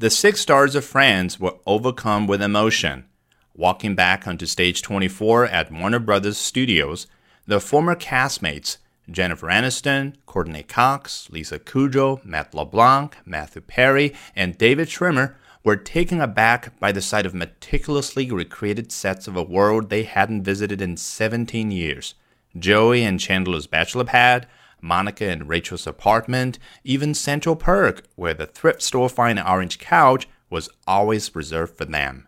The six stars of Friends were overcome with emotion. Walking back onto stage 24 at Warner Brothers Studios, the former castmates Jennifer Aniston, Courteney Cox, Lisa Kudrow, Matt LeBlanc, Matthew Perry, and David Schwimmer were taken aback by the sight of meticulously recreated sets of a world they hadn't visited in 17 years. Joey and Chandler's bachelor pad, Monica and Rachel's apartment, even Central Perk, where the thrift store find orange couch was always reserved for them.